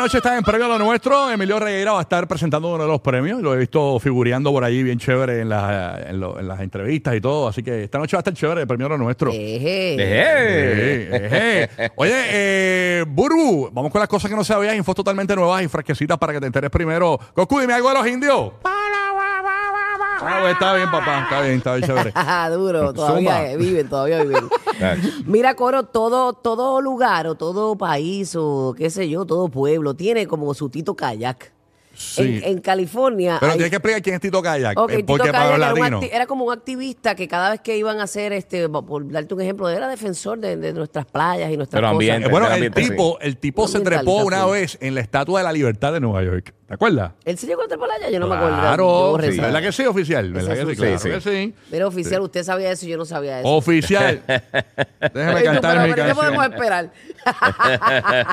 noche están en premio a lo nuestro? Emilio Regueira va a estar presentando uno de los premios. Lo he visto figureando por ahí bien chévere en, la- en lo- en las entrevistas y todo. Así que esta noche va a estar chévere el premio a lo nuestro. Eje. Oye, eh, Burbu, vamos con las cosas que no sabías, infos totalmente nuevas y fresquecitas para que te enteres primero. Goku, dime algo de los indios. Ah, pues, está bien, papá, está bien, está bien chévere. Duro, todavía Zumba. viven, todavía viven. Mira, Coro, todo, todo lugar o todo país o qué sé yo, todo pueblo tiene como su Tito Kayak. Sí. En, en California. Pero hay- tienes que explicar quién es Tito Kayak. Ok, eh, Tito para Kayak los era, como un activista que cada vez que iban a hacer, este, por darte un ejemplo, era defensor de, de nuestras playas y nuestras Pero cosas. ambiente. Eh, bueno, el ambiente, tipo, el tipo se trepó una vez en la Estatua de la Libertad de Nueva York. ¿Te acuerdas? ¿Él se llegó a trepar allá? Yo no me acuerdo. Yo Claro, borré sí. esa- ¿verdad que sí, oficial? ¿Verdad que sí? Claro sí, que sí. Mira, oficial, usted sabía eso y yo no sabía eso. Oficial. Déjeme cantar pero- mi pero ¿Qué podemos canción. esperar?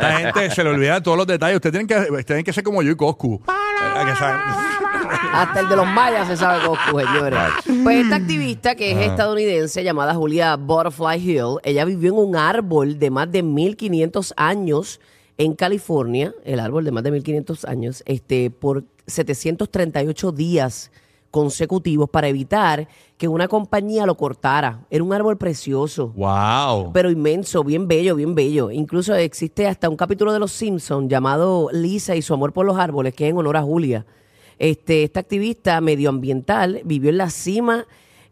La gente se le olvida todos los detalles. Ustedes tienen que, tienen que ser como yo y Coscu. Eh, que saben- Hasta el de los mayas se sabe Goku, señores. Pues esta activista que es estadounidense llamada Julia Butterfly Hill, ella vivió en un árbol de más de 1500 años en California, el árbol de más de 1500 años, este por 738 días consecutivos para evitar que una compañía lo cortara. Era un árbol precioso. Wow. Pero inmenso, bien bello, bien bello. Incluso existe hasta un capítulo de Los Simpsons llamado Lisa y su amor por los árboles, que es en honor a Julia. Este, esta activista medioambiental vivió en la cima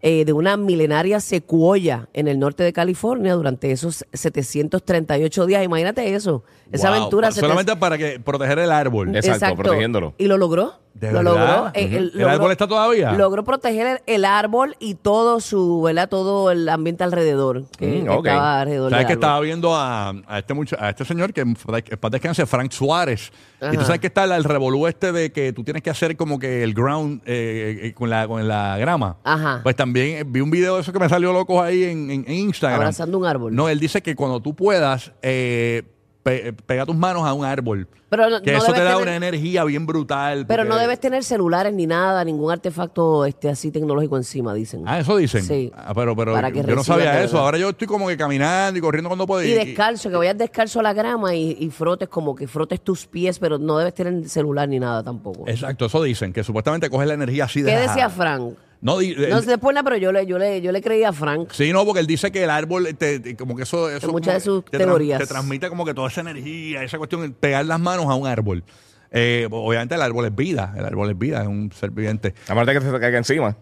eh, de una milenaria secuoya en el norte de California durante esos 738 días. Imagínate eso, esa Wow. aventura. Pa- Solamente para que proteger el árbol. Exacto, protegiéndolo. Y lo logró. ¿De lo verdad? logró. Eh, Ujú. ¿El logró- árbol está todavía? Logró proteger el, el árbol y todo su, ¿verdad? Todo el ambiente alrededor. Que, Mm, ok. estaba alrededor ¿Sabes del que árbol. estaba viendo a, a este mucha- a este señor que en paz descanse, Frank Suárez? Y tú Ajá. sabes que está la- el revolú este de que tú tienes que hacer como que el ground eh, eh, con, la, con la grama. Ajá. Pues también eh, vi un video de eso que me salió loco ahí en, en- en Instagram. Abrazando un árbol. No, él dice que cuando tú puedas, eh, pe- pega tus manos a un árbol. Pero no- que no eso te debes da tener- una energía bien brutal. Pero porque- no debes tener celulares ni nada, ningún artefacto este así tecnológico encima, dicen. Ah, eso dicen. Sí. Ah, pero pero Para que yo no reciba sabía de eso. verdad. Ahora yo estoy como que caminando y corriendo cuando puedo. y descalzo, que vayas descalzo a la grama y, y frotes como que frotes tus pies, pero no debes tener celular ni nada tampoco. Exacto, eso dicen, que supuestamente coge la energía así de ¿Qué decía Frank? No, No sé después nada, pero yo le, yo le, yo le creí a Frank. Sí, no, porque él dice que el árbol, te- te- como que eso... eso muchas como de sus te teorías. Te transmite como que toda esa energía, esa cuestión, pegar las manos a un árbol. Eh, obviamente el árbol es vida, el árbol es vida, es un ser viviente. Aparte que te caiga encima.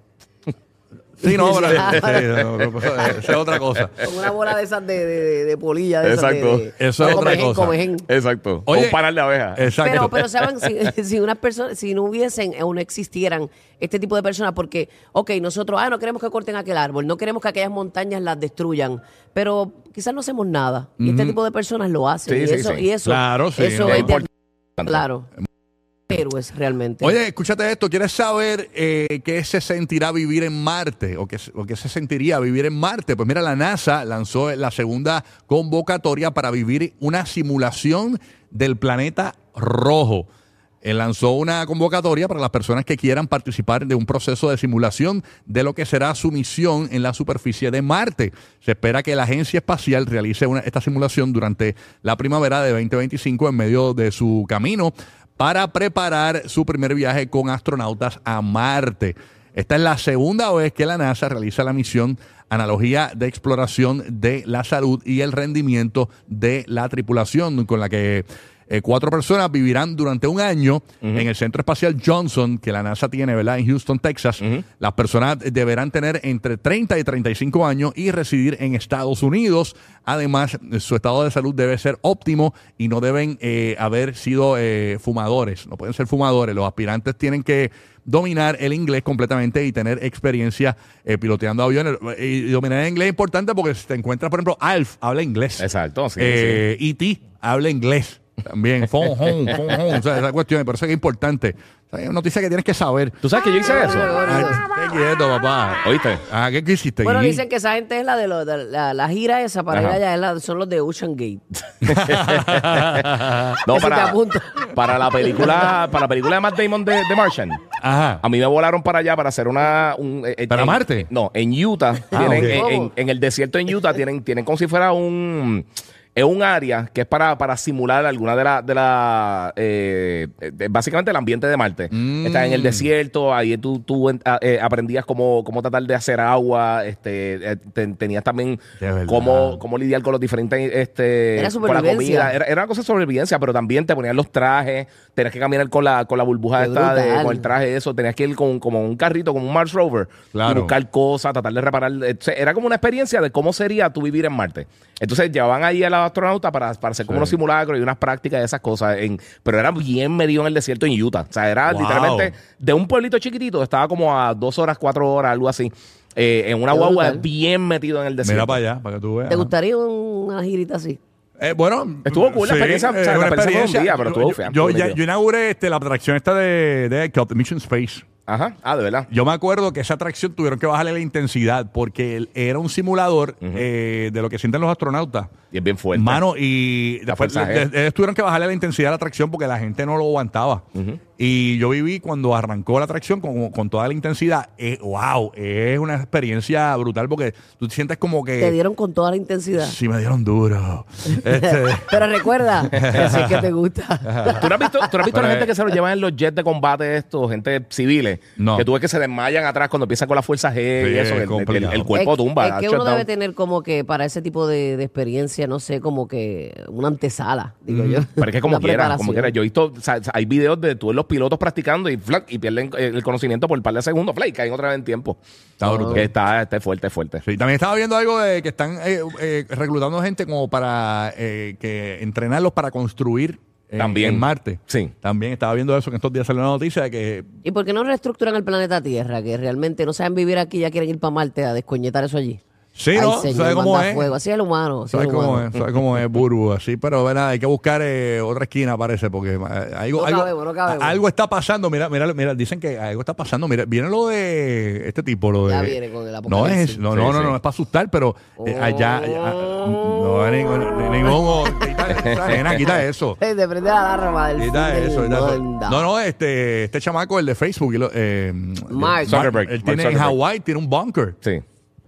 Sí, no, pero sí, no, no, esa es otra cosa. Con una bola de esas de, de, de- de polilla. De esas de- Exacto. de- Eso es otra cosa. comején. Exacto. Oye, un panal de abejas. Exacto. Pero, pero saben, si, si unas personas, si no hubiesen o no existieran este tipo de personas, porque, ok, nosotros, ah, no queremos que corten aquel árbol, no queremos que aquellas montañas las destruyan, pero quizás no hacemos nada. Y este tipo de personas lo hacen. Sí, y, sí, eso, sí. y eso, Claro, sí, eso es importante. claro. Héroes realmente. Oye, escúchate esto. ¿Quieres saber eh, qué se sentirá vivir en Marte? ¿O qué, se- sentiría vivir en Marte? Pues mira, la NASA lanzó la segunda convocatoria para vivir una simulación del planeta rojo. Eh, lanzó una convocatoria para las personas que quieran participar de un proceso de simulación de lo que será su misión en la superficie de Marte. Se espera que la agencia espacial realice una- esta simulación durante la primavera de 2025 en medio de su camino para preparar su primer viaje con astronautas a Marte. Esta es la segunda vez que la NASA realiza la misión analogía de exploración de la salud y el rendimiento de la tripulación, con la que eh, cuatro personas vivirán durante un año en el Centro Espacial Johnson, que la NASA tiene, ¿verdad? En Houston, Texas. Las personas deberán tener entre 30 y 35 años y residir en Estados Unidos. Además, su estado de salud debe ser óptimo y no deben eh, haber sido eh, fumadores. No pueden ser fumadores. Los aspirantes tienen que dominar el inglés completamente y tener experiencia eh, piloteando aviones. Y dominar el inglés es importante porque si te encuentras, por ejemplo, Alf habla inglés. Exacto, sí, Eh, E.T. habla inglés también. Phone home, phone home. O sea, esa cuestión, por eso es que es importante. O sea, es una noticia que tienes que saber. ¿Tú sabes que yo hice eso? Ay, qué quieto, papá. ¿Oíste? Ah, ¿qué, qué hiciste? bueno, dicen que esa gente es la de, los- de la, la gira esa para ir allá, es la- son los de Ocean Gate. No, para, para la película, para la película de Matt Damon de, de Martian. Ajá. A mí me volaron para allá para hacer una. Un, eh, ¿Para en- Marte? No, en Utah. Ah, tienen, ok. en, ¿Cómo? en- en el desierto en Utah tienen, tienen como si fuera un. Es un área que es para, para simular alguna de las. De la, eh, de- básicamente el ambiente de Marte. Mm. Está en el desierto, ahí tú, tú en- a- eh, aprendías cómo, cómo tratar de hacer agua. Este, eh, te- tenías también cómo, cómo lidiar con los diferentes. Este, Era con la comida. Era, era una cosa de sobrevivencia, pero también te ponían los trajes. Tenías que caminar con la, con la burbuja esta, de, con el traje, eso. Tenías que ir con como un carrito, como un Mars Rover. Claro. Y buscar cosas, tratar de reparar. Entonces, Era como una experiencia de cómo sería tú vivir en Marte. Entonces llevaban ahí a los astronautas para, para hacer como Sí. unos simulacros y unas prácticas de esas cosas. En, pero era bien metido en el desierto en Utah. O sea, era Wow. literalmente de un pueblito chiquitito, estaba como a dos horas, cuatro horas, algo así. eh, en una guagua bien metido en el desierto. Mira para allá, para que tú veas. ¿Te gustaría una girita así? Eh, bueno, Estuvo cool la experiencia, o sea, la una experiencia fue un día, pero estuvo yo, fea, Yo, ya- inauguré este, la atracción esta de, de Mission Space. Ajá. Ah, de verdad. Yo me acuerdo que esa atracción tuvieron que bajarle la intensidad porque él- era un simulador eh, de lo que sienten los astronautas. Y es bien fuerte. Mano, y La después fuerza de- G. de- ellos tuvieron que bajarle la intensidad a la atracción porque la gente no lo aguantaba. Y yo viví cuando arrancó la atracción con, con toda la intensidad. Eh, wow, es una experiencia brutal porque tú te sientes como que... Te dieron con toda la intensidad. Sí, me dieron duro. Este, Pero recuerda, así es que te gusta. ¿Tú no has visto, tú no has visto a la Pero, gente eh, que se los llevan en los jets de combate estos, gente civiles? No. Que tú ves que se desmayan atrás cuando empiezan con la fuerza G y eso, es el, el- complicado. el cuerpo es, tumba. Es que uno down. debe tener como que para ese tipo de, de experiencia, no sé, como que una antesala, digo yo. Pero es que como quiera, preparación. como quiera. Yo he visto, o sea, hay videos de tú los pilotos practicando y flac, y pierden eh, el conocimiento por un par de segundos, flac, y caen otra vez en tiempo. Está brutal. Que está, está fuerte, fuerte. Sí, también estaba viendo algo de que están eh, eh, reclutando gente como para eh, que entrenarlos para construir en, También. en Marte. Sí. También estaba viendo eso que estos días salió una noticia de que ¿Y por qué no reestructuran el planeta Tierra? Que realmente no saben vivir aquí, ya quieren ir para Marte a descoñetar eso allí. Sí, Ay, ¿no? señor, ¿Sabes cómo es? fuego. Así es el humano. así es ¿Sabes el cómo humano. es? ¿Sabes cómo es Burbu? Así, pero verdad, hay que buscar eh, otra esquina, parece, porque eh, algo, No algo, cabemos, no cabemos. algo está pasando. Mira, mira, mira, dicen que algo está pasando. Mira, viene lo de este tipo, lo de. Ya viene con el no apocalipsis. es, no, Sí, no, no, sí. no, es para asustar, pero eh, allá, allá- no, ningún, ningún, quita, nena, quita eso. Te prende la alarma del Quita eso, quita eso. mundo. No, no, este, este chamaco, el de Facebook, eh, Mark. Zuckerberg, él tiene en. Hawái, tiene un bunker. Sí.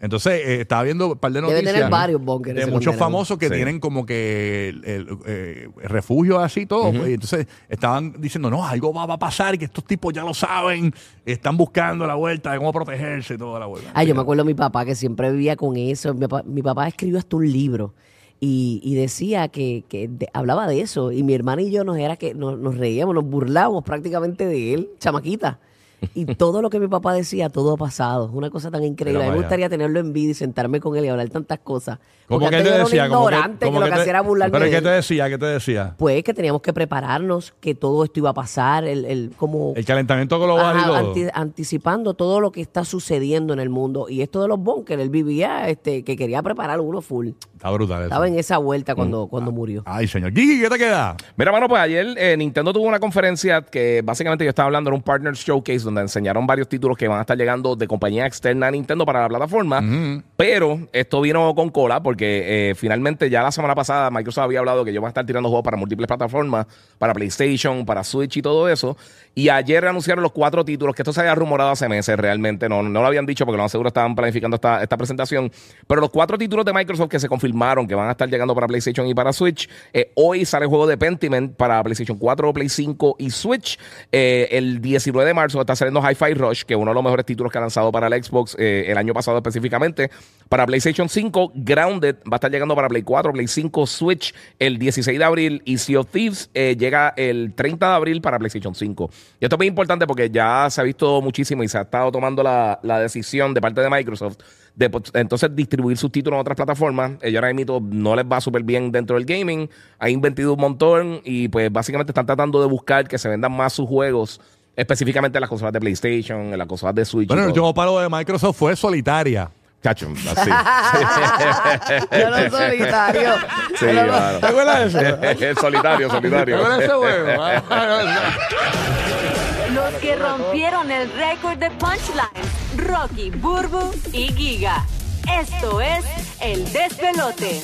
Entonces, eh, estaba viendo un par de Debe noticias. tener varios bunkers De ese muchos condenado. famosos que Sí. tienen como que el, el, eh, refugio así todo. pues, y entonces estaban diciendo, no, algo va, va a pasar y que estos tipos ya lo saben. Están buscando la vuelta de cómo protegerse y toda la vuelta. Ay, yo me acuerdo de mi papá que siempre vivía con eso. Mi papá, mi papá escribió hasta un libro y, y decía que, que de- hablaba de eso. Y mi hermana y yo nos era que nos, nos reíamos, nos burlábamos prácticamente de él, chamaquita. Y todo lo que mi papá decía, todo ha pasado. Es una cosa tan increíble. A mí me gustaría tenerlo en vida y sentarme con él y hablar tantas cosas. ¿Cómo Porque que antes te yo era un decía? ¿Cómo que- ignorante que, lo que te- hacía era burlarme ¿Pero de qué él. te decía? ¿Qué te decía? Pues que teníamos que prepararnos, que todo esto iba a pasar, el, el como El calentamiento global y Ajá, todo. anti- anticipando todo lo que está sucediendo en el mundo. Y esto de los bunkers, él vivía este, que quería preparar uno full. Está brutal eso. Estaba en esa vuelta Mm. cuando, cuando murió. Ay, señor. Gigi, ¿qué te queda? Mira, mano, pues ayer eh, Nintendo tuvo una conferencia que básicamente yo estaba hablando en un Partners Showcase donde enseñaron varios títulos que van a estar llegando de compañía externa a Nintendo para la plataforma. Pero esto vino con cola porque eh, finalmente ya la semana pasada Microsoft había hablado que ellos van a estar tirando juegos para múltiples plataformas, para PlayStation, para Switch y todo eso. Y ayer anunciaron los cuatro títulos, que esto se había rumorado hace meses realmente, no, no lo habían dicho porque lo más seguro estaban planificando esta, esta presentación. Pero los cuatro títulos de Microsoft que se confirmaron que van a estar llegando para PlayStation y para Switch. eh, hoy sale el juego de Pentiment para PlayStation 4, Play 5 y Switch. Eh, el 19 de marzo está saliendo Hi-Fi Rush, que es uno de los mejores títulos que ha lanzado para el Xbox eh, el año pasado específicamente. Para PlayStation 5, Grounded va a estar llegando para Play 4, Play 5, Switch el 16 de abril y Sea of Thieves eh, llega el 30 de abril para PlayStation 5. Y esto es muy importante porque ya se ha visto muchísimo y se ha estado tomando la, la decisión de parte de Microsoft de pues, entonces distribuir sus títulos en otras plataformas. Ellos ahora mismo no les va súper bien dentro del gaming. Han invertido un montón y pues básicamente están tratando de buscar que se vendan más sus juegos, específicamente en las consolas de PlayStation, en las consolas de Switch. y Bueno, el todo. último palo de Microsoft fue solitaria. Chacho, así. Yo no solitario. Sí, claro. ¿Te acuerdas de eso? Es solitario, ¿Te solitario. acuerdas de ese juego? Los que rompieron el récord de punchlines, Rocky, Burbu y Giga. Esto es El Despelote.